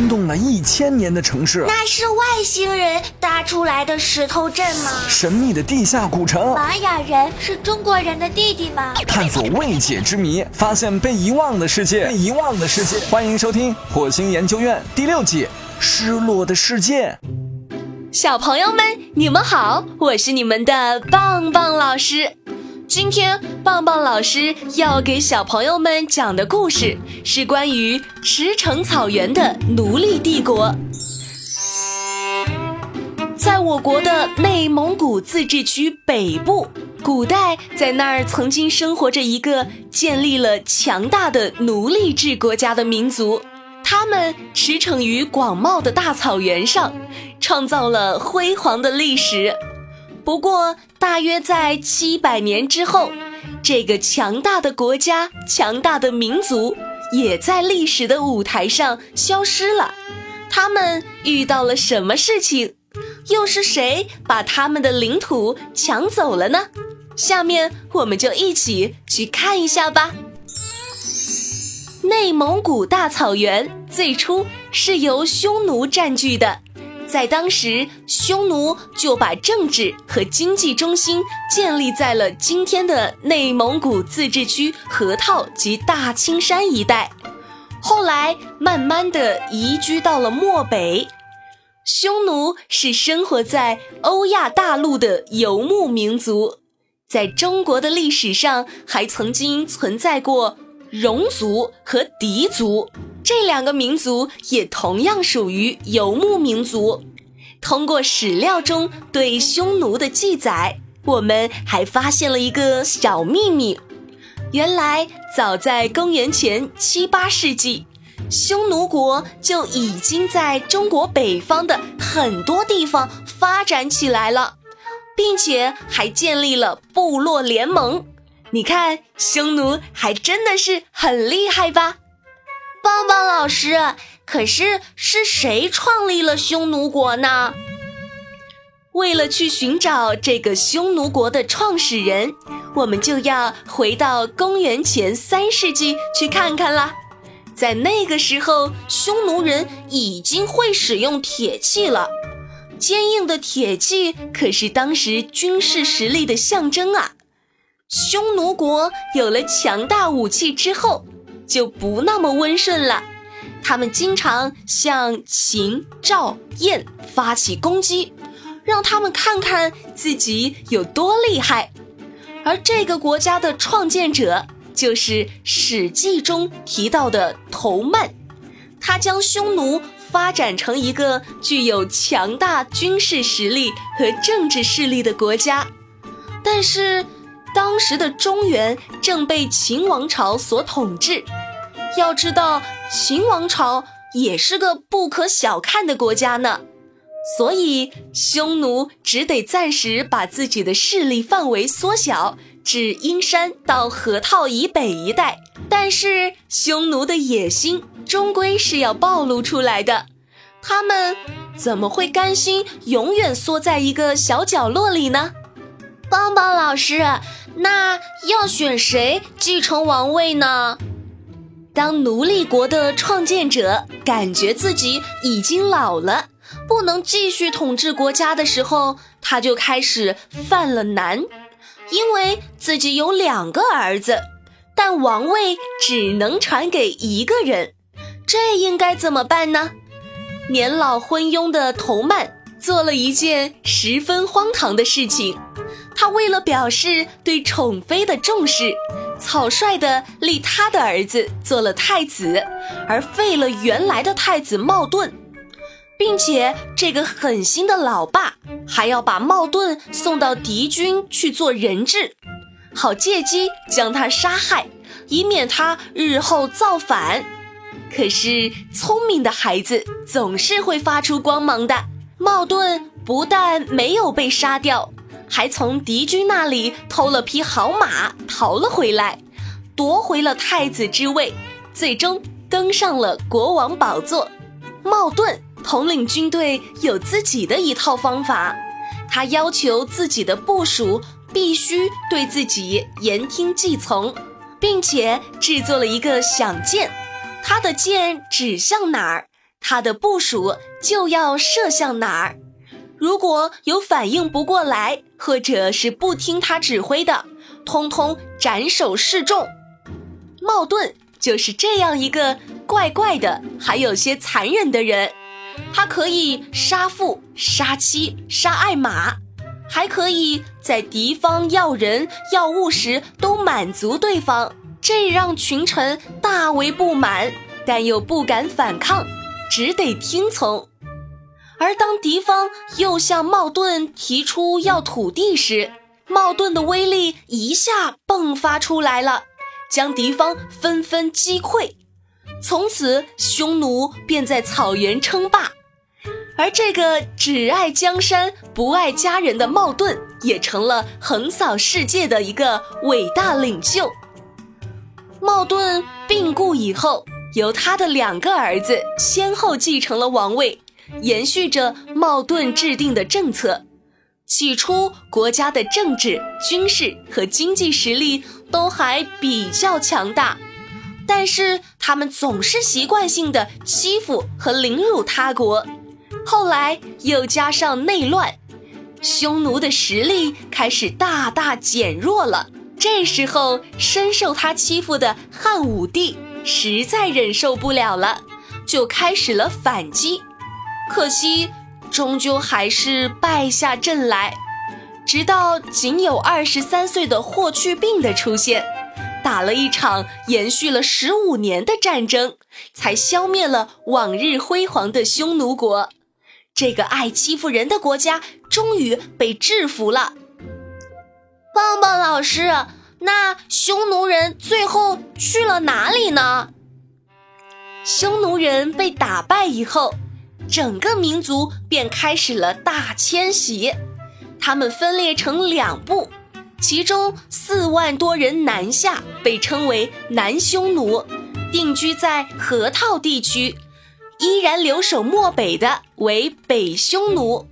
惊动了一千年的城市。那是外星人搭出来的石头镇吗？神秘的地下古城。玛雅人是中国人的弟弟吗？探索未解之谜，发现被遗忘的世界。被遗忘的世界，欢迎收听《火星研究院》第六季《失落的世界》。小朋友们，你们好，我是你们的棒棒老师。今天棒棒老师要给小朋友们讲的故事是关于驰骋草原的奴隶帝国。在我国的内蒙古自治区北部，古代在那儿曾经生活着一个建立了强大的奴隶制国家的民族，他们驰骋于广袤的大草原上，创造了辉煌的历史。不过，大约在七百年之后，这个强大的国家、强大的民族也在历史的舞台上消失了。他们遇到了什么事情？又是谁把他们的领土抢走了呢？下面我们就一起去看一下吧。内蒙古大草原最初是由匈奴占据的。在当时，匈奴就把政治和经济中心建立在了今天的内蒙古自治区河套及大青山一带，后来慢慢的移居到了漠北。匈奴是生活在欧亚大陆的游牧民族，在中国的历史上还曾经存在过戎族和狄族。这两个民族也同样属于游牧民族。通过史料中对匈奴的记载，我们还发现了一个小秘密：原来早在公元前七八世纪，匈奴国就已经在中国北方的很多地方发展起来了，并且还建立了部落联盟。你看，匈奴还真的是很厉害吧？棒棒老师，可是是谁创立了匈奴国呢？为了去寻找这个匈奴国的创始人，我们就要回到公元前三世纪去看看啦。在那个时候，匈奴人已经会使用铁器了。坚硬的铁器可是当时军事实力的象征啊。匈奴国有了强大武器之后。就不那么温顺了，他们经常向秦、赵、燕发起攻击，让他们看看自己有多厉害。而这个国家的创建者就是《史记》中提到的头曼，他将匈奴发展成一个具有强大军事实力和政治势力的国家。但是，当时的中原正被秦王朝所统治。要知道，秦王朝也是个不可小看的国家呢，所以匈奴只得暂时把自己的势力范围缩小至阴山到河套以北一带。但是，匈奴的野心终归是要暴露出来的，他们怎么会甘心永远缩在一个小角落里呢？棒棒老师，那要选谁继承王位呢？当奴隶国的创建者感觉自己已经老了，不能继续统治国家的时候，他就开始犯了难，因为自己有两个儿子，但王位只能传给一个人，这应该怎么办呢？年老昏庸的头曼做了一件十分荒唐的事情，他为了表示对宠妃的重视。草率地立他的儿子做了太子，而废了原来的太子茂顿，并且这个狠心的老爸还要把茂顿送到敌军去做人质，好借机将他杀害，以免他日后造反。可是聪明的孩子总是会发出光芒的，茂顿不但没有被杀掉。还从敌军那里偷了匹好马，逃了回来，夺回了太子之位，最终登上了国王宝座。茂盾统领军队有自己的一套方法，他要求自己的部属必须对自己言听计从，并且制作了一个响箭，他的箭指向哪儿，他的部署就要射向哪儿。如果有反应不过来，或者是不听他指挥的，通通斩首示众。茂顿就是这样一个怪怪的，还有些残忍的人。他可以杀父、杀妻、杀爱马，还可以在敌方要人要物时都满足对方，这让群臣大为不满，但又不敢反抗，只得听从。而当敌方又向茂顿提出要土地时，茂顿的威力一下迸发出来了，将敌方纷纷击溃。从此，匈奴便在草原称霸，而这个只爱江山不爱家人的茂顿，也成了横扫世界的一个伟大领袖。茂顿病故以后，由他的两个儿子先后继承了王位。延续着茂顿制定的政策，起初国家的政治、军事和经济实力都还比较强大，但是他们总是习惯性的欺负和凌辱他国。后来又加上内乱，匈奴的实力开始大大减弱了。这时候，深受他欺负的汉武帝实在忍受不了了，就开始了反击。可惜，终究还是败下阵来。直到仅有二十三岁的霍去病的出现，打了一场延续了十五年的战争，才消灭了往日辉煌的匈奴国。这个爱欺负人的国家终于被制服了。棒棒老师，那匈奴人最后去了哪里呢？匈奴人被打败以后。整个民族便开始了大迁徙，他们分裂成两部，其中四万多人南下，被称为南匈奴，定居在河套地区；依然留守漠北的为北匈奴。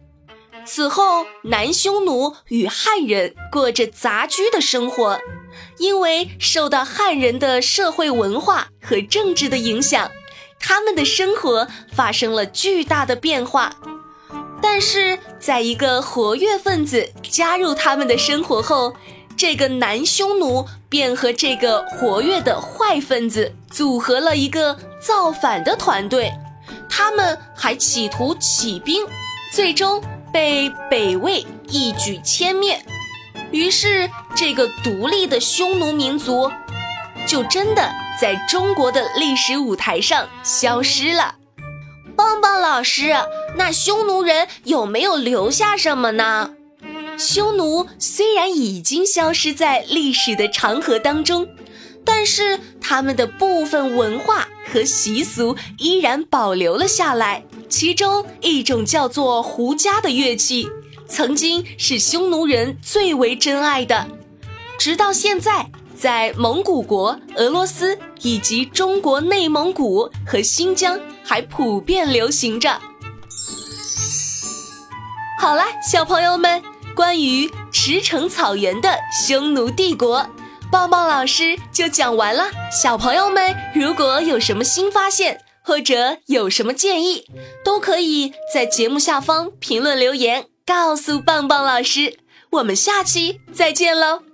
此后，南匈奴与汉人过着杂居的生活，因为受到汉人的社会文化和政治的影响。他们的生活发生了巨大的变化，但是在一个活跃分子加入他们的生活后，这个南匈奴便和这个活跃的坏分子组合了一个造反的团队。他们还企图起兵，最终被北魏一举歼灭。于是，这个独立的匈奴民族就真的。在中国的历史舞台上消失了。棒棒老师，那匈奴人有没有留下什么呢？匈奴虽然已经消失在历史的长河当中，但是他们的部分文化和习俗依然保留了下来。其中一种叫做胡笳的乐器，曾经是匈奴人最为珍爱的，直到现在。在蒙古国、俄罗斯以及中国内蒙古和新疆还普遍流行着。好了，小朋友们，关于驰骋草原的匈奴帝国，棒棒老师就讲完了。小朋友们，如果有什么新发现或者有什么建议，都可以在节目下方评论留言，告诉棒棒老师。我们下期再见喽！